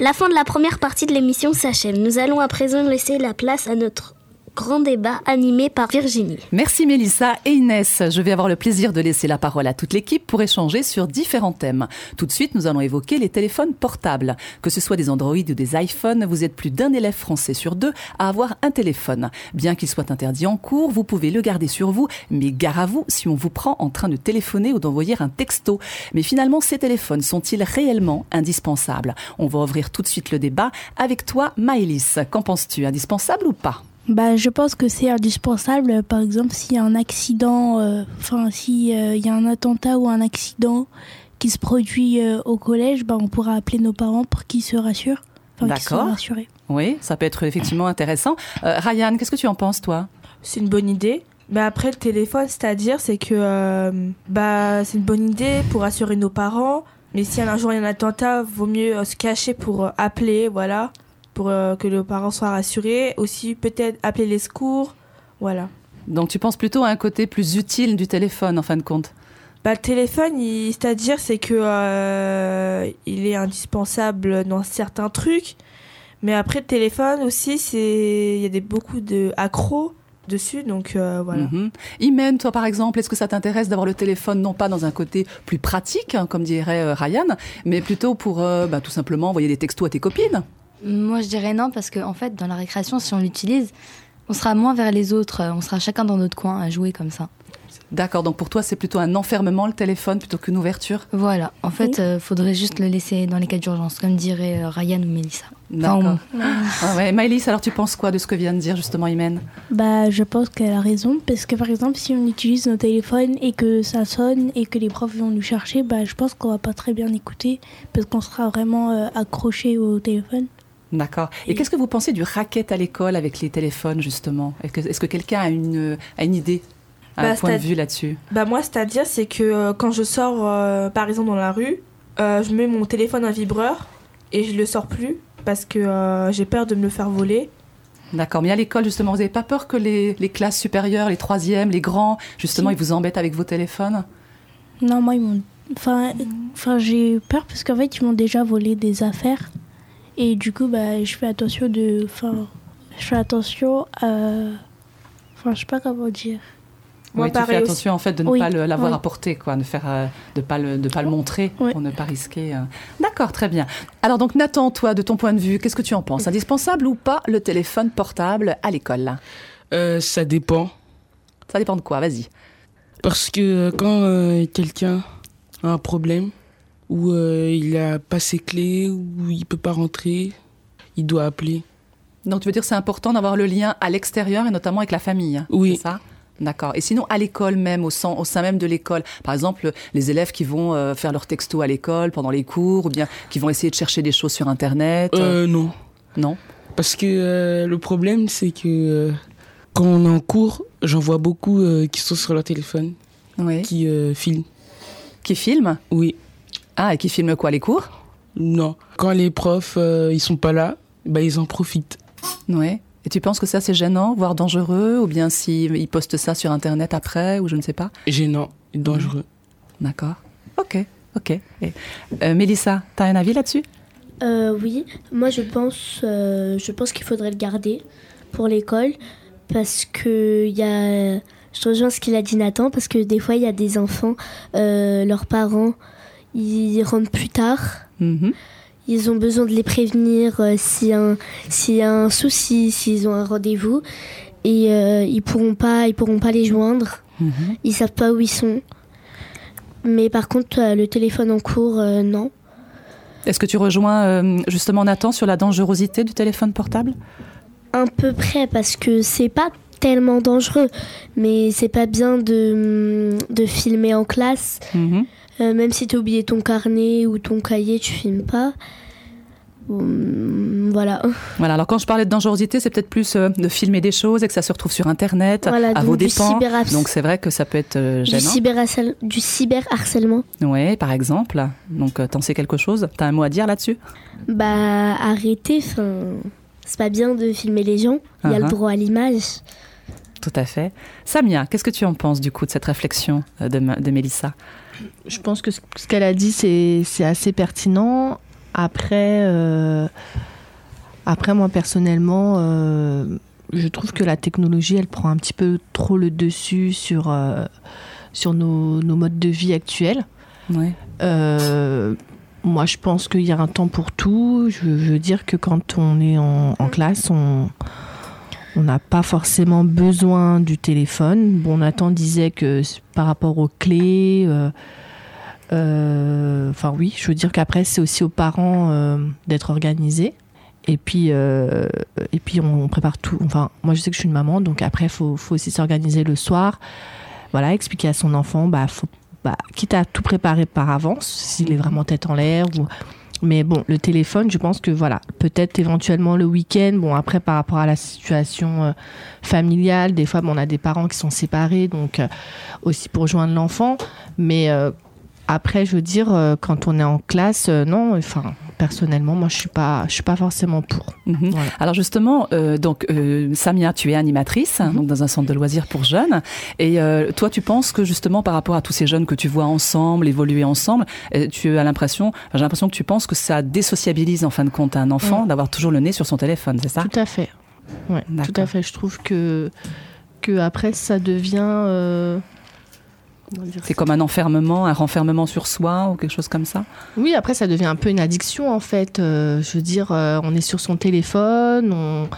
La fin de la première partie de l'émission s'achève. Nous allons à présent laisser la place à notre grand débat animé par Virginie. Merci Mélissa et Inès. Je vais avoir le plaisir de laisser la parole à toute l'équipe pour échanger sur différents thèmes. Tout de suite, nous allons évoquer les téléphones portables. Que ce soit des Android ou des iPhones, vous êtes plus d'un élève français sur deux à avoir un téléphone. Bien qu'il soit interdit en cours, vous pouvez le garder sur vous, mais gare à vous si on vous prend en train de téléphoner ou d'envoyer un texto. Mais finalement, ces téléphones sont-ils réellement indispensables? On va ouvrir tout de suite le débat avec toi, Maëlys. Qu'en penses-tu? Indispensable ou pas? Bah, je pense que c'est indispensable. Par exemple, s'il y a un accident, euh, enfin, s'il y a un attentat ou un accident qui se produit euh, au collège, bah, on pourra appeler nos parents pour qu'ils se rassurent. D'accord. Oui, ça peut être effectivement intéressant. Euh, Ryan, qu'est-ce que tu en penses, toi? C'est une bonne idée. Mais après, le téléphone, c'est-à-dire, c'est que bah, c'est une bonne idée pour assurer nos parents. Mais si un jour il y a un attentat, vaut mieux se cacher pour appeler, voilà pour euh, que le parent soit rassuré. Aussi, peut-être appeler les secours. Voilà. Donc, tu penses plutôt à un côté plus utile du téléphone, en fin de compte? Bah, le téléphone, c'est-à-dire, c'est que euh, il est indispensable dans certains trucs. Mais après, le téléphone aussi, c'est il y a des, beaucoup de accros dessus, donc euh, voilà. Mm Imen, toi par exemple, est-ce que ça t'intéresse d'avoir le téléphone non pas dans un côté plus pratique, hein, comme dirait Ryan, mais plutôt pour bah, tout simplement envoyer des textos à tes copines? Moi, je dirais non, parce qu'en en fait, dans la récréation, si on l'utilise, on sera moins vers les autres, on sera chacun dans notre coin à jouer comme ça. D'accord, donc pour toi, c'est plutôt un enfermement, le téléphone, plutôt qu'une ouverture? Voilà, en fait, il euh, faudrait juste le laisser dans les cas d'urgence, comme dirait euh, Ryan ou Mélissa. D'accord. ah ouais. Maëlys, alors tu penses quoi de ce que vient de dire justement Imen? Bah, je pense qu'elle a raison, parce que par exemple, si on utilise nos téléphones et que ça sonne et que les profs vont nous chercher, bah, je pense qu'on va pas très bien écouter, parce qu'on sera vraiment euh, accroché au téléphone. D'accord. Et, qu'est-ce que vous pensez du racket à l'école avec les téléphones, justement? Est-ce que, quelqu'un a une, a une idée un bah, point de vue là-dessus? Bah Moi, c'est-à-dire, c'est que euh, quand je sors, euh, par exemple, dans la rue, euh, je mets mon téléphone à vibreur et je le sors plus parce que j'ai peur de me le faire voler. D'accord, mais à l'école, justement, vous n'avez pas peur que les, les, classes supérieures, les troisièmes, les grands, justement, ils vous embêtent avec vos téléphones? Non, moi, ils m'ont... Enfin, enfin j'ai peur parce qu'en fait, ils m'ont déjà volé des affaires. Et du coup, bah, je fais attention de. Enfin, je fais attention à. Enfin, je sais pas comment dire. Moi, tu fais attention en fait de ne pas l'avoir apporté, quoi, de faire, euh, de pas le, de pas le montrer pour ne pas risquer. Euh. D'accord, très bien. Alors donc Nathan, toi, de ton point de vue, qu'est-ce que tu en penses? Indispensable ou pas le téléphone portable à l'école? Euh, Ça dépend. Ça dépend de quoi? Vas-y. Parce que quand quelqu'un a un problème, où euh, il a pas ses clés, où il peut pas rentrer, il doit appeler. Donc tu veux dire c'est important d'avoir le lien à l'extérieur et notamment avec la famille hein, Oui. ça? D'accord. Et sinon, à l'école même, au sein, au sein même de l'école, par exemple, les élèves qui vont euh, faire leurs textos à l'école pendant les cours, ou bien qui vont essayer de chercher des choses sur Internet euh, Non. Non? Parce que le problème, c'est que quand on est en cours, j'en vois beaucoup qui sont sur leur téléphone, oui. qui filment. Qui filment? Oui. Ah, et qui filment quoi, les cours? Non. Quand les profs, euh, ils sont pas là, bah, ils en profitent. Ouais. Et tu penses que ça, c'est gênant, voire dangereux Ou bien s'ils postent ça sur Internet après, ou je ne sais pas? Gênant et dangereux. D'accord. Ok, ok. Euh, Mélissa, tu as un avis là-dessus? Euh, Oui, moi je pense, je pense qu'il faudrait le garder pour l'école parce que y a, je rejoins ce qu'il a dit Nathan, parce que des fois il y a des enfants, leurs parents ils rentrent plus tard. Mhm. Ils ont besoin de les prévenir euh, s'il y, a un souci, s'ils ont un rendez-vous. Et euh, ils pourront pas, ils pourront pas les joindre. Mhm. Ils savent pas où ils sont. Mais par contre, euh, le téléphone en cours, non. Est-ce que tu rejoins justement Nathan sur la dangerosité du téléphone portable? Un peu près, parce que c'est pas tellement dangereux, mais c'est pas bien de, de filmer en classe. Mhm. Euh, même si tu as oublié ton carnet ou ton cahier, tu filmes pas. Hum, voilà. Voilà, alors quand je parlais de dangerosité, c'est peut-être plus euh, de filmer des choses et que ça se retrouve sur Internet, à vos dépens. Donc c'est vrai que ça peut être euh, gênant. Du, cyberharcèlement. Oui, par exemple. Donc t'en sais quelque chose? T'as un mot à dire là-dessus? Bah arrêtez, c'est pas bien de filmer les gens. Il y a le uh-huh. droit à l'image. Tout à fait. Samia, qu'est-ce que tu en penses du coup de cette réflexion de, de Mélissa? Je pense que ce qu'elle a dit, c'est assez pertinent. Après, euh, après moi personnellement, euh, je trouve que la technologie, elle prend un petit peu trop le dessus sur, euh, sur nos, nos modes de vie actuels. Ouais. Moi, je pense qu'il y a un temps pour tout. Je, je veux dire que quand on est en, en classe, on on n'a pas forcément besoin du téléphone. Bon, Nathan disait que par rapport aux clés, euh, euh, enfin oui, je veux dire qu'après c'est aussi aux parents euh, d'être organisés. Et puis, et puis on prépare tout. Enfin, moi je sais que je suis une maman, donc après faut, faut aussi s'organiser le soir. Voilà, expliquer à son enfant, bah, faut, bah, quitte à tout préparer par avance, s'il est vraiment tête en l'air. Ou... Mais bon, le téléphone, je pense que voilà, peut-être éventuellement le week-end. Bon, après par rapport à la situation euh, familiale, des fois, bon, on a des parents qui sont séparés, donc euh, aussi pour joindre l'enfant. Mais euh, après, je veux dire, quand on est en classe, non, enfin, personnellement, moi, je suis pas, je suis pas forcément pour. Mhm. Voilà. Alors justement, euh, donc euh, Samia, tu es animatrice Mhm. donc dans un centre de loisirs pour jeunes. Et euh, toi, tu penses que justement par rapport à tous ces jeunes que tu vois ensemble, évoluer ensemble, tu as l'impression, j'ai l'impression que tu penses que ça désociabilise en fin de compte un enfant d'avoir toujours le nez sur son téléphone, c'est ça? Tout à fait. Ouais, tout à fait. Je trouve que, que après, ça devient. C'est comme un enfermement, un renfermement sur soi ou quelque chose comme ça Oui, après, ça devient un peu une addiction, en fait. Euh, je veux dire, euh, on est sur son téléphone, on,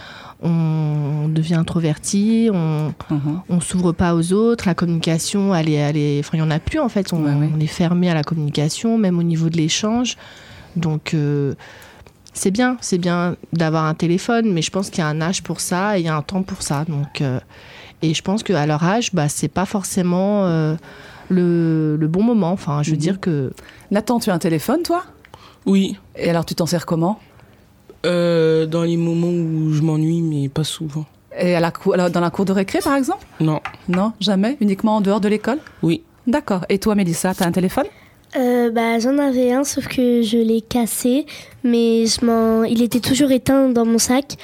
on devient introverti, on Mhm. on s'ouvre pas aux autres, la communication, elle est, elle est, enfin, il y en a plus en fait. On, Ouais, ouais. on est fermé à la communication, même au niveau de l'échange. Donc euh, c'est bien, c'est bien d'avoir un téléphone, mais je pense qu'il y a un âge pour ça et il y a un temps pour ça. Donc et je pense qu'à leur âge, bah c'est pas forcément euh, le, le bon moment. Enfin, je veux Mhm. dire que Nathan, tu as un téléphone, toi? Oui, Et alors, tu t'en sers comment? Euh, dans les moments où je m'ennuie, mais pas souvent. Et à la dans la cour de récré, par exemple? Non, Non, jamais? Uniquement en dehors de l'école? Oui. D'accord. Et toi, Mélissa, tu as un téléphone? Euh, bah, j'en avais un, sauf que je l'ai cassé, mais je m'en... il était toujours éteint dans mon sac.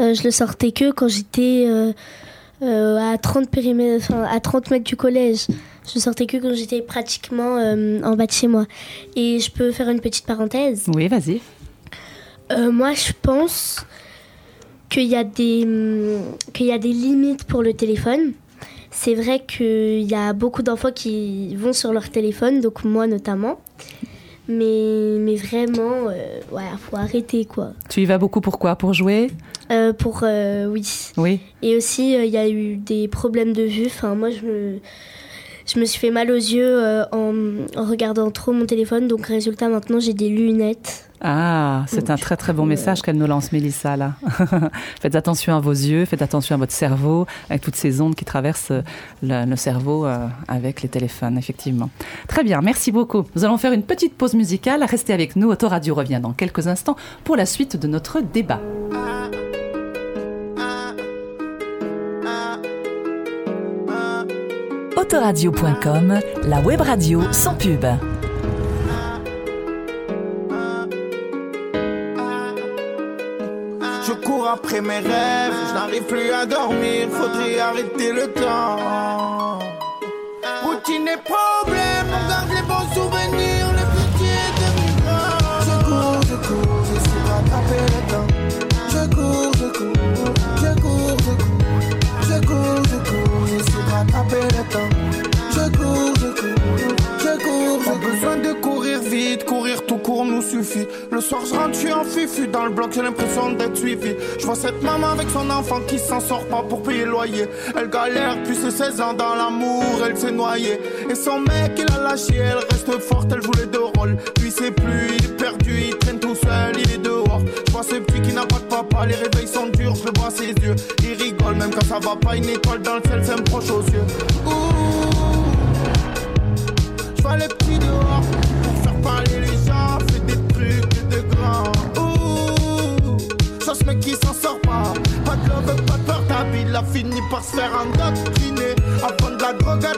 Euh, je le sortais que quand j'étais euh, euh, à, 30 périmètres, enfin, à 30 mètres du collège. Je sortais que quand j'étais pratiquement euh, en bas de chez moi. Et je peux faire une petite parenthèse. Oui, vas-y. Euh, moi, je pense qu'il y, a des, qu'il y a des limites pour le téléphone. C'est vrai qu'il y a beaucoup d'enfants qui vont sur leur téléphone, donc moi notamment. Mais, mais vraiment, ouais, faut arrêter quoi. Tu y vas beaucoup pourquoi Pour jouer? Euh, pour, euh, oui. Oui. Et aussi, euh, il y a eu des problèmes de vue. Enfin, moi, je me, je me suis fait mal aux yeux en, en regardant trop mon téléphone. Donc, résultat, maintenant, j'ai des lunettes. Ah, c'est un très très bon message qu'elle nous lance, Mélissa, là. faites attention à vos yeux, faites attention à votre cerveau, avec toutes ces ondes qui traversent euh, le, le cerveau euh, avec les téléphones, effectivement. Très bien, merci beaucoup. Nous allons faire une petite pause musicale. Restez avec nous. Autoradio revient dans quelques instants pour la suite de notre débat. Autoradio.com, la web radio sans pub. Après mes rêves, je n'arrive plus à dormir, faudrait arrêter le temps. Routine et problème, vite, courir tout court nous suffit. Le soir, je rentre, je en fufu dans le bloc, j'ai l'impression d'être suivi. Je vois cette maman avec son enfant qui s'en sort pas pour payer le loyer. Elle galère depuis ses 16 ans dans l'amour, elle s'est noyée. Et son mec, il a lâché, elle reste forte, elle joue les deux rôles. Lui, c'est plus, il est perdu, il traîne tout seul, il est dehors. Je vois ce petit qui n'a pas de papa, les réveils sont durs, je le vois ses yeux. Il rigole, même quand ça va pas, une étoile dans le ciel, me proche aux yeux. Ouh. Je vois les petits dehors ta vie, il a fini par se faire endoctriner. Avant de la drogue à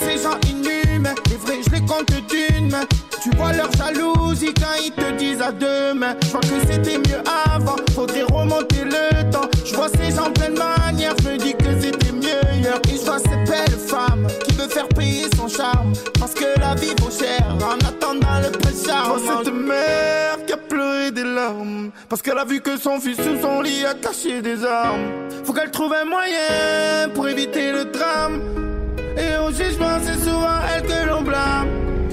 Ces gens inhumains, les vrais, je les compte d'une main. Tu vois leur jalousie quand ils te disent à demain. Je vois que c'était mieux avant, faudrait remonter le temps. Je vois ces gens pleine manière, je me dis que c'était mieux hier. Et je vois cette belle femme qui veut faire payer son charme. Parce que la vie vaut cher en attendant le prêt charme. Je vois cette mère qui a pleuré des larmes. Parce qu'elle a vu que son fils sous son lit a caché des armes. Faut qu'elle trouve un moyen pour éviter le drame. Et au jugement, c'est souvent elle que l'on blâme.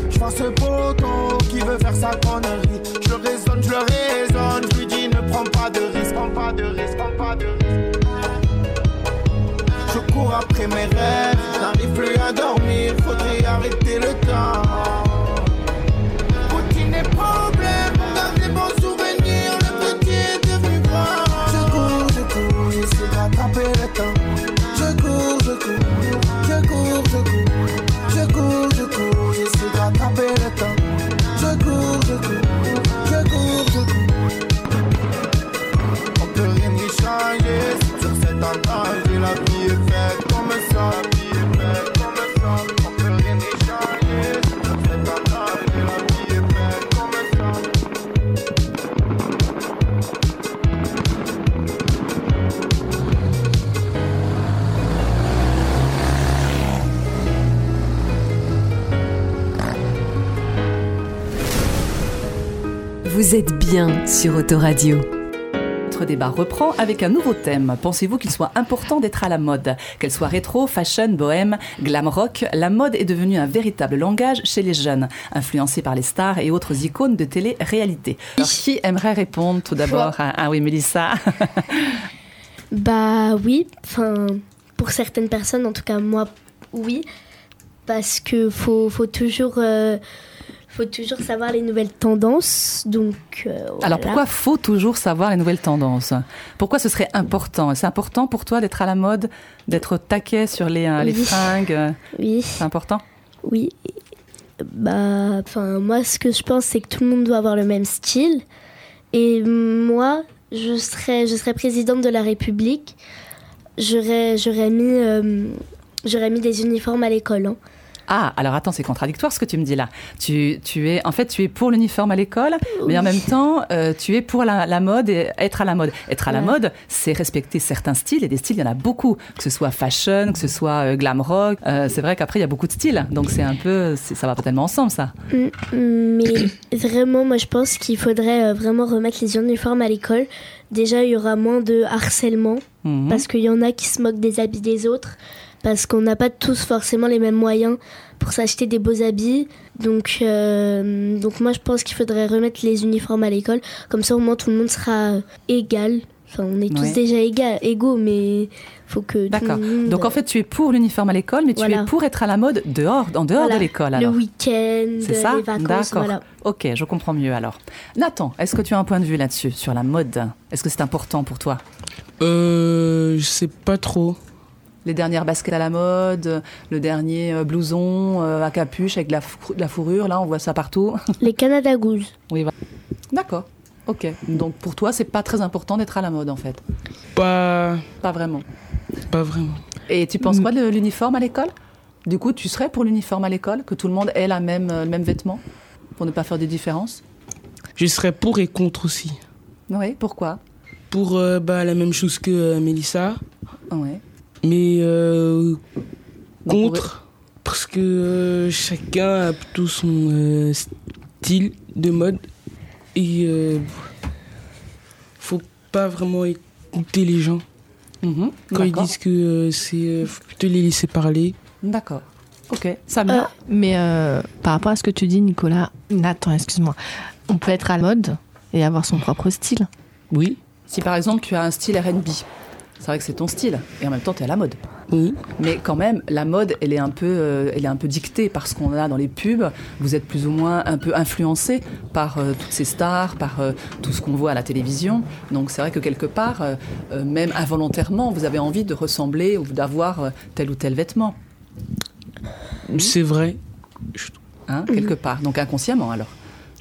Je vois ce poteau qui veut faire sa connerie. Je le raisonne, je le raisonne. Je lui dis ne prends pas de risque, prends pas de risque, prends pas de risque. Je cours après mes rêves, n'arrive plus à dormir. Faudrait arrêter le temps. Vous êtes bien sur Autoradio. Notre débat reprend avec un nouveau thème. Pensez-vous qu'il soit important d'être à la mode? Qu'elle soit rétro, fashion, bohème, glam rock, la mode est devenue un véritable langage chez les jeunes, influencé par les stars et autres icônes de télé-réalité. Alors, qui aimerait répondre tout d'abord à... Ah oui, Mélissa? Bah oui, enfin, pour certaines personnes, en tout cas moi, oui, parce que faut, faut toujours, euh, faut toujours savoir les nouvelles tendances. Donc, euh, Alors pourquoi faut toujours savoir les nouvelles tendances? Pourquoi ce serait important? C'est important pour toi d'être à la mode, d'être taquet sur les, euh, les fringues? Oui, C'est important? Oui. Bah, enfin, moi, ce que je pense, c'est que tout le monde doit avoir le même style. Et moi, je serais, je serais présidente de la République. J'aurais, j'aurais mis, euh, j'aurais mis des uniformes à l'école. hein. Ah, alors attends, c'est contradictoire ce que tu me dis là. Tu, tu es, en fait, tu es pour l'uniforme à l'école, mais en même temps, euh, tu es pour la, la mode et être à la mode. Être à la mode, c'est respecter certains styles, et des styles, il y en a beaucoup. Que ce soit fashion, que ce soit euh, glam rock. Euh, c'est vrai qu'après, il y a beaucoup de styles. Donc c'est un peu, ça va pas tellement ensemble, ça. Mm, Mais vraiment, moi, je pense qu'il faudrait vraiment remettre les uniformes à l'école. Déjà, il y aura moins de harcèlement. Mhm. parce qu'il y en a qui se moquent des habits des autres, parce qu'on n'a pas tous forcément les mêmes moyens pour s'acheter des beaux habits. Donc, euh, donc moi je pense qu'il faudrait remettre les uniformes à l'école, comme ça au moins tout le monde sera euh, égal. Enfin, on est tous Ouais. déjà égal, égaux, mais faut que D'accord. le monde... Donc en fait, tu es pour l'uniforme à l'école, mais tu Voilà. es pour être à la mode dehors, en dehors Voilà. de l'école. le Alors. week-end, C'est ça les vacances, D'accord. voilà. Ok, je comprends mieux alors. Nathan, est-ce que tu as un point de vue là-dessus, sur la mode? Est-ce que c'est important pour toi? Euh, je sais pas trop. Les dernières baskets à la mode, le dernier euh, blouson euh, à capuche avec de la, fou- de la fourrure, là on voit ça partout. Les Canada Goose. Oui, voilà. D'accord. Ok. Donc pour toi, c'est pas très important d'être à la mode en fait? Pas, Pas vraiment. pas vraiment. Et tu penses quoi de l'uniforme à l'école? Du coup, tu serais pour l'uniforme à l'école, que tout le monde ait la même, euh, le même vêtement, pour ne pas faire de différence? Je serais pour et contre aussi. Oui. Pourquoi? Pour euh, bah, la même chose que euh, Mélissa, Oui. Mais euh, contre parce que euh, chacun a plutôt son euh, style de mode et euh, faut pas vraiment écouter les gens Mhm. quand ils disent que euh, c'est euh, faut plutôt les laisser parler. D'accord. Ok. Samia Mais euh, par rapport à ce que tu dis, Nicolas, Nathan, excuse-moi, on peut être à la mode et avoir son propre style. Oui, Si par exemple tu as un style RB, c'est vrai que c'est ton style, et en même temps tu es à la mode. oui. Mais quand même, la mode, elle est un peu, euh, elle est un peu dictée par ce qu'on a dans les pubs. Vous êtes plus ou moins un peu influencé par euh, toutes ces stars, par euh, tout ce qu'on voit à la télévision. Donc c'est vrai que quelque part, même involontairement, vous avez envie de ressembler ou d'avoir tel ou tel vêtement, c'est vrai. hein, quelque part. Donc inconsciemment alors.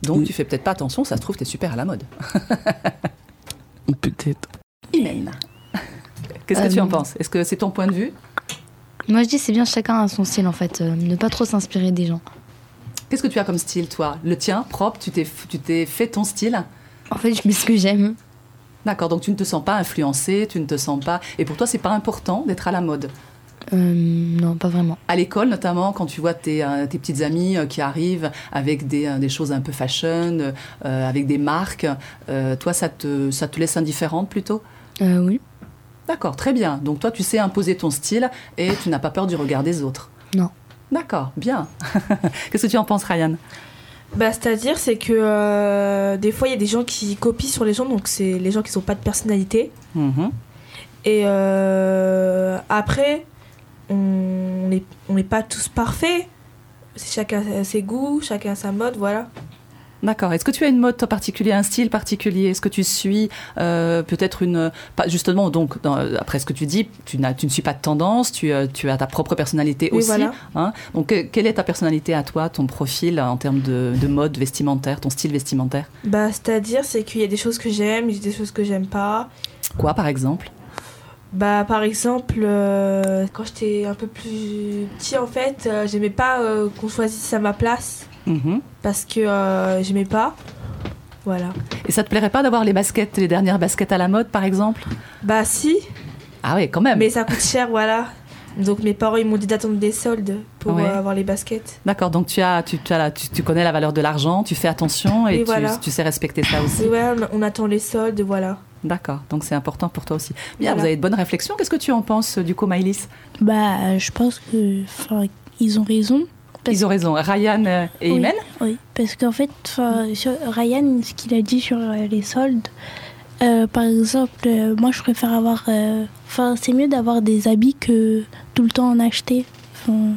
Donc Oui. tu fais peut-être pas attention, ça se trouve, tu es super à la mode. Peut-être. Imen. Qu'est-ce que tu en Euh, penses? Est-ce que c'est ton point de vue? Moi, je dis c'est bien chacun a son style en fait, euh, ne pas trop s'inspirer des gens. Qu'est-ce que tu as comme style, toi? Le tien, propre, tu t'es, tu t'es fait ton style? En fait, je mets ce que j'aime. D'accord, donc tu ne te sens pas influencé, tu ne te sens pas... Et pour toi, c'est pas important d'être à la mode? Euh, non, pas vraiment. À l'école, notamment, quand tu vois tes, tes petites amies qui arrivent avec des, des choses un peu fashion, euh, avec des marques, euh, toi, ça te, ça te laisse indifférente plutôt? Oui. D'accord, très bien. Donc toi, tu sais imposer ton style et tu n'as pas peur du regard des autres Non. D'accord, bien. Qu'est-ce que tu en penses, Ryan? Bah, c'est-à-dire, c'est que euh, des fois, il y a des gens qui copient sur les gens, donc c'est les gens qui n'ont pas de personnalité. Mhm. Et euh, après, on n'est on pas tous parfaits. C'est Chacun a ses goûts, chacun a sa mode, voilà. D'accord. Est-ce que tu as une mode toi, particulière, un style particulier? Est-ce que tu suis euh, peut-être une... Pas, justement, donc, dans- après ce que tu dis, tu, ne suis pas de tendance, tu, euh, tu as ta propre personnalité Oui, aussi. voilà. hein? donc, euh, quelle est ta personnalité à toi, ton profil en termes de, de mode vestimentaire, ton style vestimentaire? Bah, c'est-à-dire, c'est qu'il y a des choses que j'aime, il y a des choses que j'aime pas. Quoi, par exemple? Bah, par exemple, euh, quand j'étais un peu plus petit, en fait, euh, j'aimais pas euh, qu'on choisisse à ma place Mhm. parce que euh, j'aimais pas. Voilà. Et ça te plairait pas d'avoir les baskets, les dernières baskets à la mode, par exemple? Bah, si, Ah oui, quand même. mais ça coûte cher, voilà. Donc, mes parents, ils m'ont dit d'attendre des soldes pour Ouais. euh, avoir les baskets. D'accord, donc tu, as, tu, tu, as la- tu, tu connais la valeur de l'argent, tu fais attention et Et tu, voilà. tu sais respecter ça aussi. Et ouais, on- on attend les soldes, voilà. D'accord, donc c'est important pour toi aussi. Bien, Voilà. vous avez de bonnes réflexions. Qu'est-ce que tu en penses du coup, Maïlis? Bah, je pense que, ils ont raison. Ils ont raison. Ryan euh, et Oui, Imen Oui, parce qu'en fait, Ryan, ce qu'il a dit sur euh, les soldes, euh, par exemple, euh, moi je préfère avoir. euh, Enfin, c'est mieux d'avoir des habits que tout le temps en acheter. 'Fin,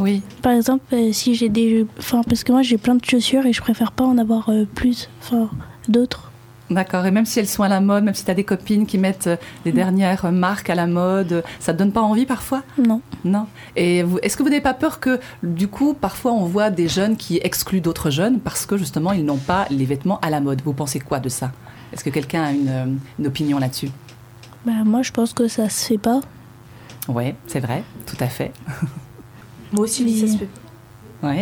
Oui. par exemple, si j'ai des. Enfin, parce que moi j'ai plein de chaussures et je préfère pas en avoir plus. Enfin, d'autres. D'accord, et même si elles sont à la mode, même si tu as des copines qui mettent euh, les dernières euh, marques à la mode, euh, ça te donne pas envie parfois? Non. Non. Et est-ce que vous n'avez pas peur que, du coup, parfois on voit des jeunes qui excluent d'autres jeunes parce que justement ils n'ont pas les vêtements à la mode? Vous pensez quoi de ça? Est-ce que quelqu'un a une, euh, une opinion là-dessus? Bah, moi je pense que ça se fait pas. Oui, c'est vrai, tout à fait. Moi aussi, dis ça se fait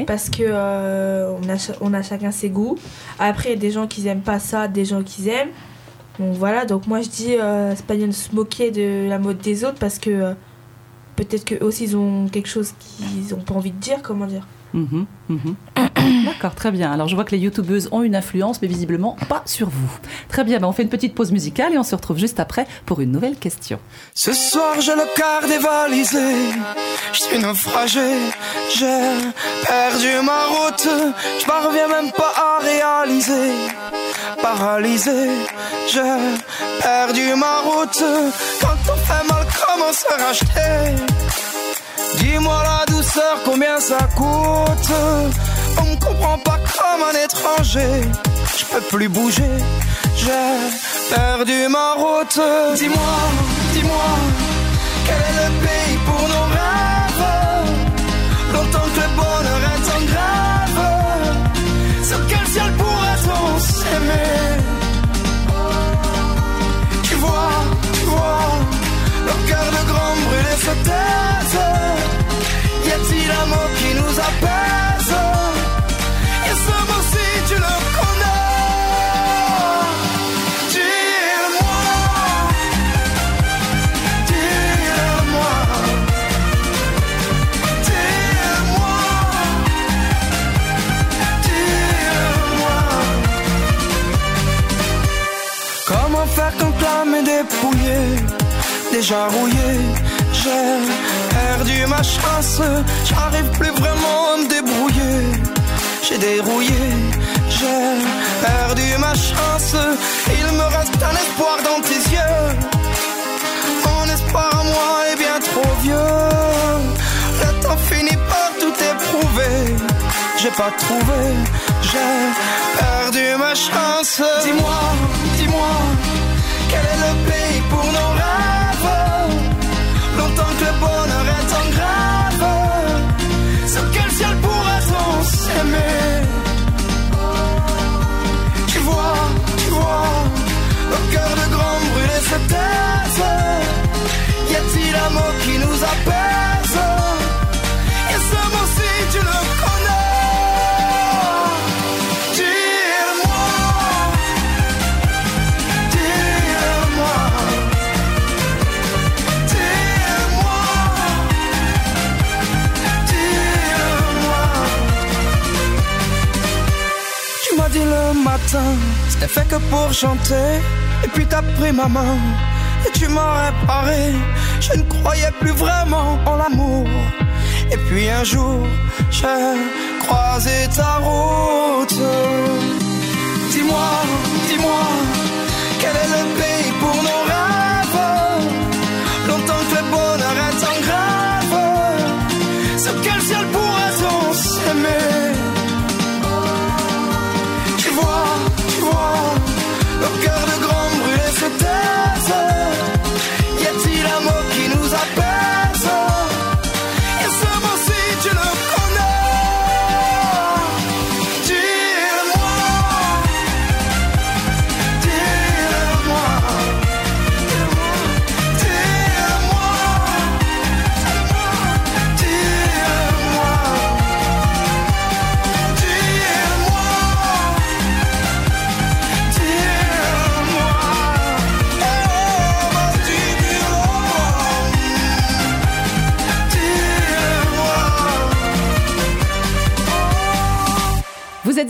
Parce que euh, on, a, on a chacun ses goûts. Après, il y a des gens qui aiment pas ça, des gens qui aiment. Donc voilà, donc moi je dis, euh, c'est pas de se moquer de la mode des autres parce que euh, peut-être qu'eux aussi ils ont quelque chose qu'ils ont pas envie de dire, comment dire. Mhm, mhm. D'accord, très bien. Alors je vois que les youtubeuses ont une influence, mais visiblement pas sur vous. Très bien, ben, on fait une petite pause musicale et on se retrouve juste après pour une nouvelle question. Ce soir j'ai le cœur dévalisé, je suis naufragé, j'ai perdu ma route, je parviens même pas à réaliser, paralysé, j'ai perdu ma route, quand on fait mal comment se racheter? Dis-moi la douceur combien ça coûte, on me comprend pas comme un étranger, je peux plus bouger, j'ai perdu ma route, dis-moi, dis-moi. Quel est le pays pour nos rêves Longtemps que le bonheur est en grève. Sur quel ciel pourrait-on s'aimer déjà rouillée J'ai perdu ma chance, j'arrive plus vraiment à me débrouiller. J'ai dérouillé, j'ai perdu ma chance, il me reste un espoir dans tes yeux. Mon espoir à moi est bien trop vieux. Le temps finit par tout éprouver. J'ai pas trouvé, j'ai perdu ma chance. Dis-moi, dis-moi, c'était fait que pour chanter. Et puis t'as pris ma main et tu m'as réparé. Je ne croyais plus vraiment en l'amour. Et puis un jour, j'ai croisé ta route. Dis-moi, dis-moi, quel est le pays pour nos rêves? Longtemps que le bonheur est en grève. Sur quel ciel pourrait-on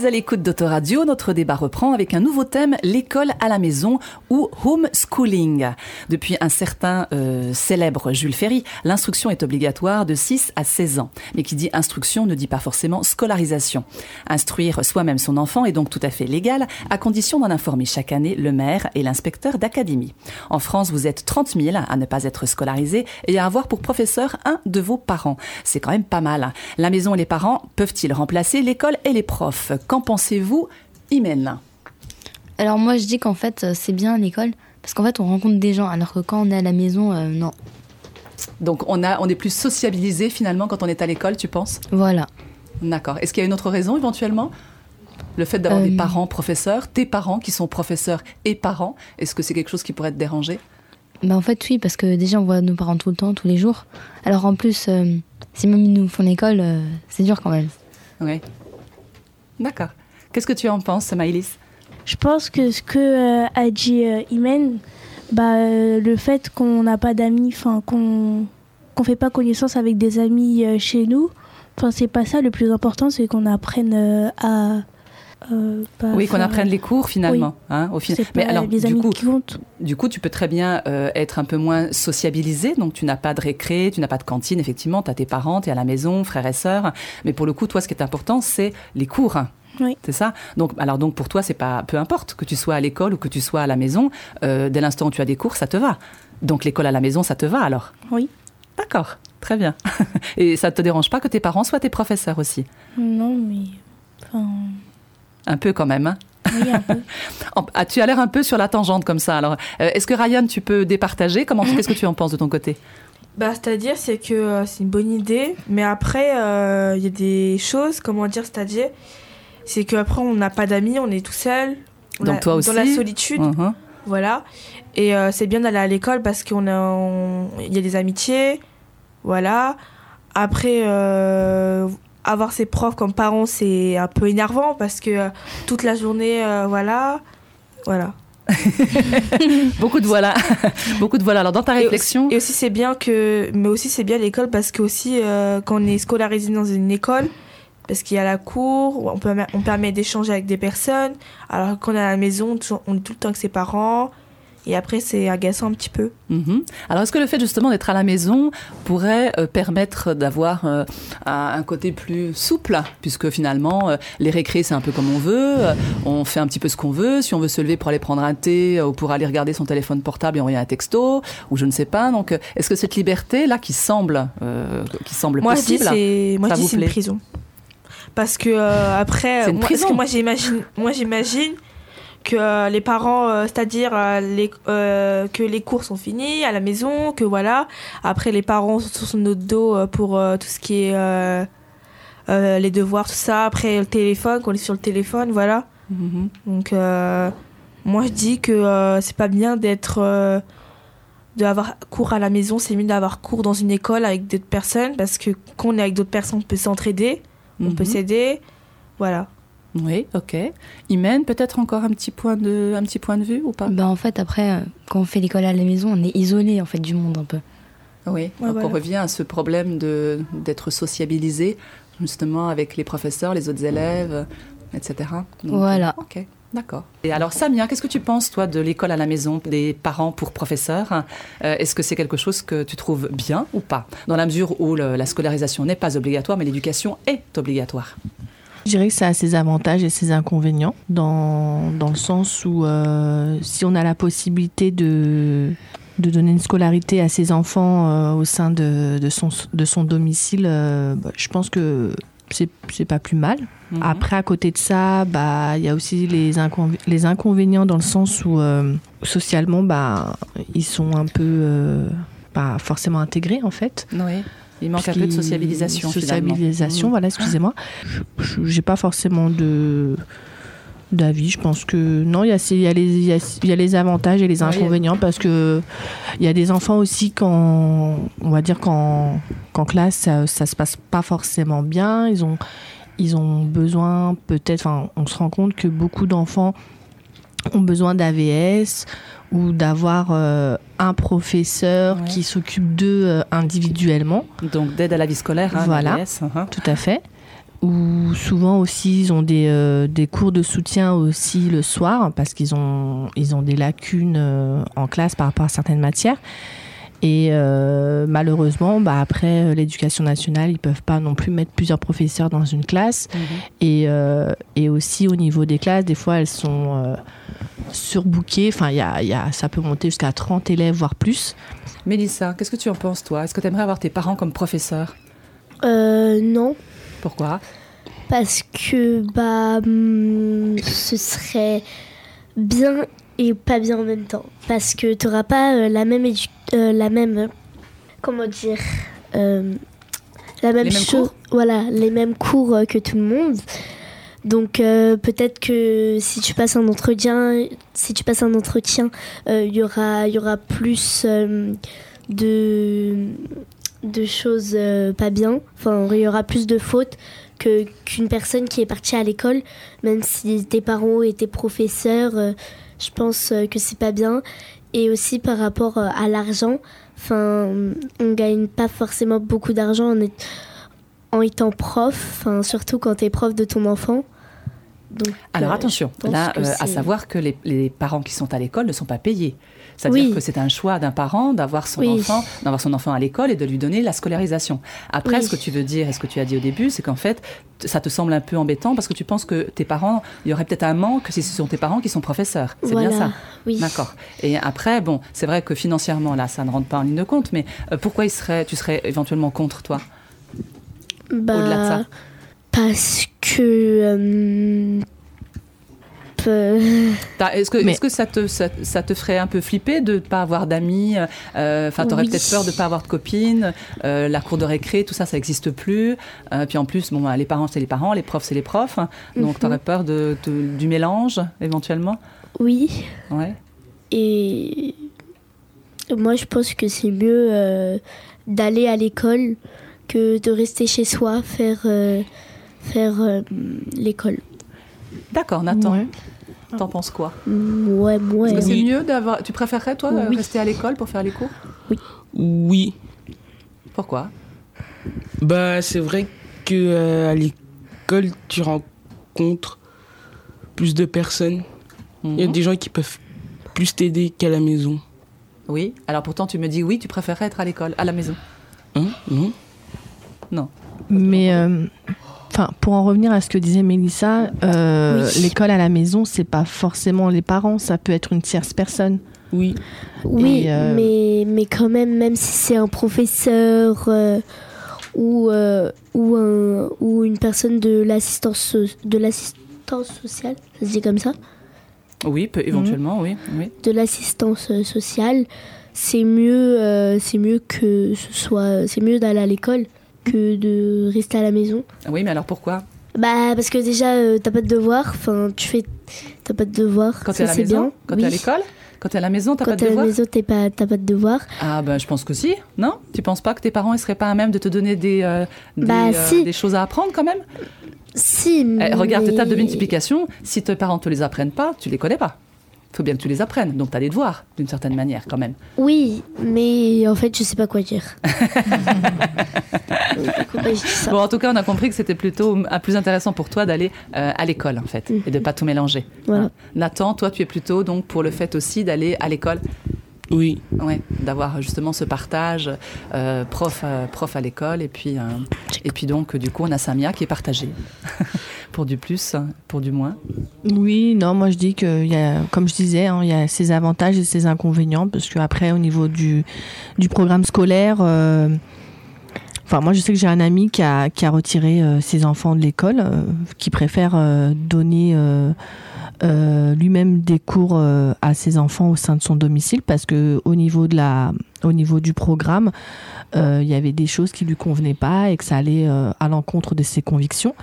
à l'écoute d'Autoradio. Notre débat reprend avec un nouveau thème, l'école à la maison ou homeschooling. Depuis un certain euh, célèbre Jules Ferry, l'instruction est obligatoire de 6 à 16 ans. Mais qui dit instruction ne dit pas forcément scolarisation. Instruire soi-même son enfant est donc tout à fait légal, à condition d'en informer chaque année le maire et l'inspecteur d'académie. En France, vous êtes 30 000 à ne pas être scolarisé et à avoir pour professeur un de vos parents. C'est quand même pas mal. La maison et les parents peuvent-ils remplacer l'école et les profs? Qu'en pensez-vous, Imen Alors moi je dis qu'en fait euh, c'est bien l'école parce qu'en fait on rencontre des gens alors que quand on est à la maison euh, non. Donc on, a, on est plus sociabilisé finalement quand on est à l'école, tu penses? Voilà. D'accord. Est-ce qu'il y a une autre raison éventuellement? Le fait d'avoir Euh, des parents professeurs, tes parents qui sont professeurs et parents, est-ce que c'est quelque chose qui pourrait te déranger? Bah en fait oui parce que déjà on voit nos parents tout le temps, tous les jours. Alors en plus euh, si même ils nous font l'école euh, c'est dur quand même. Oui. D'accord. Qu'est-ce que tu en penses, Maïlis? Je pense que ce que euh, a dit euh, Imen, bah, euh, le fait qu'on n'a pas d'amis, enfin qu'on qu'on fait pas connaissance avec des amis euh, chez nous, enfin c'est pas ça. Le plus important, c'est qu'on apprenne à euh, Oui, qu'on apprenne les cours finalement. hein, au final. Pas les du coup, qui. Du coup, tu peux très bien euh, être un peu moins sociabilisé, donc tu n'as pas de récré, tu n'as pas de cantine, effectivement, tu as tes parents, tu es à la maison, frères et sœurs, mais pour le coup, toi, ce qui est important, c'est les cours. Oui. C'est ça? Donc, alors donc pour toi, c'est pas peu importe que tu sois à l'école ou que tu sois à la maison. euh, dès l'instant où tu as des cours, ça te va. Donc l'école à la maison, ça te va alors? Oui. D'accord, très bien. Et ça te dérange pas que tes parents soient tes professeurs aussi? Non, mais enfin Un peu quand même. Hein oui un peu. Ah, tu as l'air un peu sur la tangente comme ça. Alors, euh, est-ce que Ryan, tu peux départager? Comment Qu'est-ce que tu en penses de ton côté? Bah, c'est-à-dire, c'est que euh, c'est une bonne idée, mais après, euh, il y a des choses, comment dire, c'est-à-dire, c'est qu'après, on n'a pas d'amis, on est tout seul. on Donc a- toi aussi Dans la solitude, Mhm. voilà. Et euh, c'est bien d'aller à l'école parce qu'on a, on- y a des amitiés, voilà. Après, euh, avoir ses profs comme parents, c'est un peu énervant parce que euh, toute la journée, euh, voilà, voilà. Beaucoup de voilà. Beaucoup de voilà. Alors, dans ta Et réflexion. aussi- Et aussi, c'est bien que, mais aussi c'est bien l'école parce que aussi euh, quand on est scolarisé dans une école, parce qu'il y a la cour, on peut, on permet d'échanger avec des personnes. Alors qu'on est à la maison, on est tout le temps avec ses parents. Et après, c'est agaçant un petit peu. Mhm. Alors, est-ce que le fait justement d'être à la maison pourrait euh, permettre d'avoir euh, un côté plus souple, puisque finalement, euh, les récrés, c'est un peu comme on veut, on fait un petit peu ce qu'on veut. Si on veut se lever pour aller prendre un thé ou pour aller regarder son téléphone portable et envoyer un texto, ou je ne sais pas. Donc, est-ce que cette liberté-là qui semble, qui semble Moi, possible, moi, ça je dis vous c'est une plaît? prison. Parce que euh, après, C'est une moi, parce prison. que moi j'imagine, moi j'imagine que euh, les parents, euh, c'est-à-dire euh, les, que les cours sont finis à la maison, que voilà. Après, les parents sont sur notre dos pour tout ce qui est les devoirs, tout ça. Après, le téléphone, qu'on est sur le téléphone, voilà. Mhm. Donc, moi je dis que c'est pas bien d'être. d'avoir cours à la maison, c'est mieux d'avoir cours dans une école avec d'autres personnes parce que quand on est avec d'autres personnes, on peut s'entraider, on peut Mhm. s'aider. Voilà. Oui, ok. Imen, peut-être encore un petit point de, un petit point de vue ou pas? Bah en fait après euh, quand on fait l'école à la maison on est isolé en fait du monde un peu. Oui, donc voilà. on revient à ce problème de d'être sociabilisé justement avec les professeurs, les autres élèves, etc. Donc, Voilà. Ok, D'accord. Et alors Samia, qu'est-ce que tu penses toi de l'école à la maison, des parents pour professeurs? Euh, Est-ce que c'est quelque chose que tu trouves bien ou pas? Dans la mesure où le- la scolarisation n'est pas obligatoire, mais l'éducation est obligatoire. Je dirais que ça a ses avantages et ses inconvénients, dans, dans le sens où euh, si on a la possibilité de, de donner une scolarité à ses enfants euh, au sein de, de, son, de son domicile, euh, bah, je pense que c'est pas plus mal. Mhm. Après, à côté de ça, bah, il y a aussi les, inconv- les inconvénients dans le sens où euh, socialement, bah, ils sont un peu euh, pas forcément intégrés en fait. Oui. Il manque un peu de sociabilisation. Sociabilisation, Mhm. voilà, excusez-moi. J'ai pas forcément de d'avis. Je pense que non, il y a, y, a les- y a- y a les avantages et les Oui. inconvénients parce que il y a des enfants aussi quand on va dire qu'en qu'en classe ça, ça se passe pas forcément bien. Ils ont ils ont besoin peut-être. Enfin, on se rend compte que beaucoup d'enfants ont besoin d'AVS ou d'avoir euh, un professeur Ouais. qui s'occupe d'eux euh, individuellement. Donc d'aide à la vie scolaire, hein, Voilà. l'AVS, hein. Tout à fait. Ou souvent aussi, ils ont des, euh, des cours de soutien aussi le soir parce qu'ils ont, ils ont des lacunes en classe par rapport à certaines matières. Et euh, malheureusement, bah, après euh, l'éducation nationale, ils peuvent pas non plus mettre plusieurs professeurs dans une classe. Mhm. Et, euh, et aussi au niveau des classes, des fois, elles sont euh, surbookées. Enfin, il y a, il y a, ça peut monter jusqu'à 30 élèves, voire plus. Mélissa, qu'est-ce que tu en penses toi? Est-ce que tu aimerais avoir tes parents comme professeurs? Euh, non, Pourquoi? Parce que bah hum, ce serait bien et pas bien en même temps. Parce que tu n'auras pas euh, la même édu- euh, la même euh, comment dire euh, la même chose. Voilà, les mêmes cours euh, que tout le monde. Donc euh, peut-être que si tu passes un entretien, si tu passes un entretien, euh, il y aura il y aura plus euh, de de choses euh, pas bien. Enfin, il y aura plus de fautes que qu'une personne qui est partie à l'école, même si tes parents étaient professeurs. euh, je pense euh, que c'est pas bien. Et aussi par rapport euh, à l'argent, enfin, on gagne pas forcément beaucoup d'argent en, étant prof, surtout quand tu es prof de ton enfant. Donc, Alors euh, attention, là, euh, à savoir que les, les parents qui sont à l'école ne sont pas payés. C'est-à-dire Oui. que c'est un choix d'un parent d'avoir son Oui. enfant, d'avoir son enfant à l'école et de lui donner la scolarisation. Après, Oui. ce que tu veux dire et ce que tu as dit au début, c'est qu'en fait, ça te semble un peu embêtant parce que tu penses que tes parents, il y aurait peut-être un manque si ce sont tes parents qui sont professeurs. C'est voilà, bien ça. Oui. D'accord. Et après, bon, c'est vrai que financièrement, là, ça ne rentre pas en ligne de compte, mais euh, pourquoi il serait, tu serais éventuellement contre toi? Bah, Au-delà de ça. Parce que. euh, Est-ce que, Mais- que ça, te, ça, ça te ferait un peu flipper de ne pas avoir d'amis euh, Enfin, t'aurais Oui. peut-être peur de ne pas avoir de copines. euh, la cour de récré, tout ça, ça n'existe plus. Euh, puis en plus, bon, bah, les parents, c'est les parents, les profs, c'est les profs. Donc, Mhm. t'aurais peur de, de- du mélange, éventuellement? Oui. Ouais. Et moi, je pense que c'est mieux euh, d'aller à l'école que de rester chez soi, faire, euh, faire euh, l'école. D'accord, Nathan. Ouais. T'en penses quoi? Mm, Ouais, moi. Est-ce que c'est Oui. mieux d'avoir. Tu préférerais, toi, Oui. rester à l'école pour faire les cours? Oui, Pourquoi? Bah c'est vrai que euh, à l'école tu rencontres plus de personnes. Il y a Mhm. des gens qui peuvent plus t'aider qu'à la maison. Oui. Alors pourtant, tu me dis oui, tu préférerais être à l'école, à la maison. Hein? Non Non. Mais euh, enfin, pour en revenir à ce que disait Mélissa, euh, Oui. l'école à la maison, c'est pas forcément les parents, ça peut être une tierce personne. Oui. Oui, euh, mais, mais quand même, même si c'est un professeur euh, ou, euh, ou, un, ou une personne de l'assistance so- de l'assistance sociale, ça se dit comme ça Oui, peut, éventuellement, oui. oui. de l'assistance sociale, c'est mieux, euh, c'est mieux que ce soit, c'est mieux d'aller à l'école que de rester à la maison. Oui, mais alors pourquoi Bah parce que déjà euh, t'as pas de devoirs, enfin tu fais, t'as pas de devoirs, Quand tu es à la maison bien. Quand tu es à Oui. l'école Quand tu es à la maison, t'as Quand pas de t'es à la devoirs maison t'es pas, t'as pas de devoirs. Ah ben je pense que si, non Tu penses pas que tes parents ils seraient pas à même de te donner des, euh, des, Bah, euh, si. des choses à apprendre quand même Si. Eh, Regarde tes mais- tables de multiplication, si tes parents te les apprennent pas, tu les connais pas. Faut bien que tu les apprennes. Donc, tu as des devoirs, d'une certaine manière, quand même. Oui, mais en fait, je sais pas quoi dire. Bah. Bon, en tout cas, on a compris que c'était plutôt euh, plus intéressant pour toi d'aller euh, à l'école, en fait, et de pas tout mélanger. Voilà. Hein. Nathan, toi, tu es plutôt donc pour le fait aussi d'aller à l'école Oui, Ouais, d'avoir justement ce partage euh, prof, à, prof à l'école et puis euh, et puis donc du coup on a Samia qui est partagée pour du plus pour du moins. Oui, non, moi je dis que, il y a, comme je disais, hein, il y a ses avantages et ses inconvénients, parce qu'après, au niveau du, du programme scolaire, euh, enfin, moi je sais que j'ai un ami qui a, qui a retiré euh, ses enfants de l'école, euh, qui préfère euh, donner euh, lui-même des cours euh, à ses enfants au sein de son domicile, parce que au niveau, de la, au niveau du programme, euh, il y avait des choses qui lui convenaient pas et que ça allait à l'encontre de ses convictions.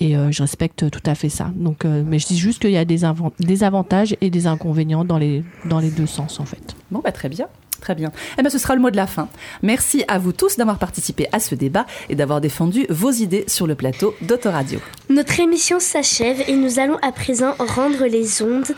Et je respecte tout à fait ça. Donc, mais je dis juste qu'il y a des, des avantages et des inconvénients dans les, dans les deux sens, en fait. Bon bah très bien. Très bien. Eh ben, ce sera le mot de la fin. Merci à vous tous d'avoir participé à ce débat et d'avoir défendu vos idées sur le plateau d'Autoradio. Notre émission s'achève et nous allons à présent rendre les ondes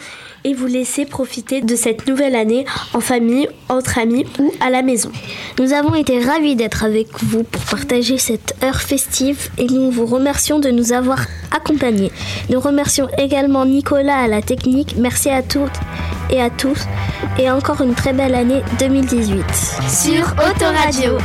et vous laisser profiter de cette nouvelle année en famille, entre amis ou à la maison. Nous avons été ravis d'être avec vous pour partager cette heure festive et nous vous remercions de nous avoir accompagnés. Nous remercions également Nicolas à la technique. Merci à toutes et à tous et encore une très belle année 2018. Sur Autoradio.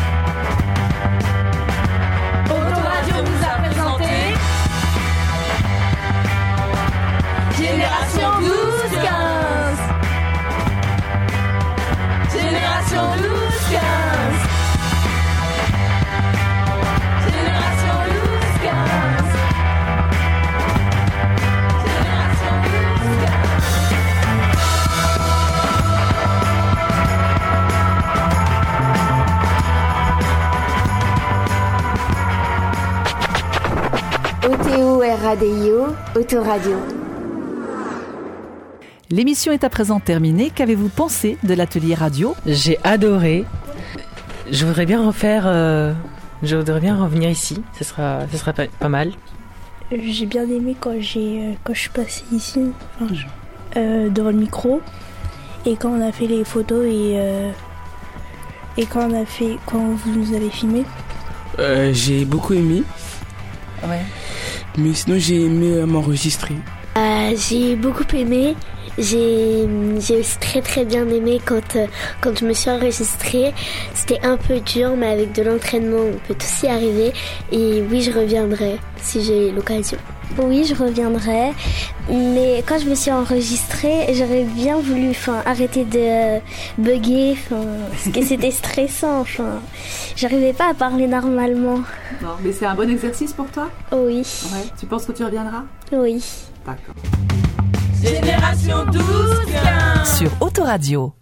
OTO-RADIO, Autoradio. L'émission est à présent terminée. Qu'avez-vous pensé de l'atelier radio? J'ai adoré. Je voudrais bien refaire. euh, je voudrais bien revenir ici. Ce sera, ce sera pas, pas mal. J'ai bien aimé quand, j'ai, euh, quand je suis passée ici, enfin, euh, devant le micro, et quand on a fait les photos et, euh, et quand on a fait, quand vous nous avez filmé. Euh, j'ai beaucoup aimé, Ouais. Mais sinon j'ai aimé euh, m'enregistrer. Euh, j'ai beaucoup aimé. J'ai aussi très très bien aimé quand, euh, quand je me suis enregistrée. C'était un peu dur, mais avec de l'entraînement, on peut aussi y arriver. Et oui, je reviendrai si j'ai l'occasion. Oui, je reviendrai. Mais quand je me suis enregistrée, j'aurais bien voulu enfin, arrêter de bugger, enfin, parce que c'était stressant. Enfin, j'arrivais pas à parler normalement. Non, mais c'est un bon exercice pour toi? Oui, Ouais. Tu penses que tu reviendras? Oui. D'accord. Génération 12-15 Sur Autoradio.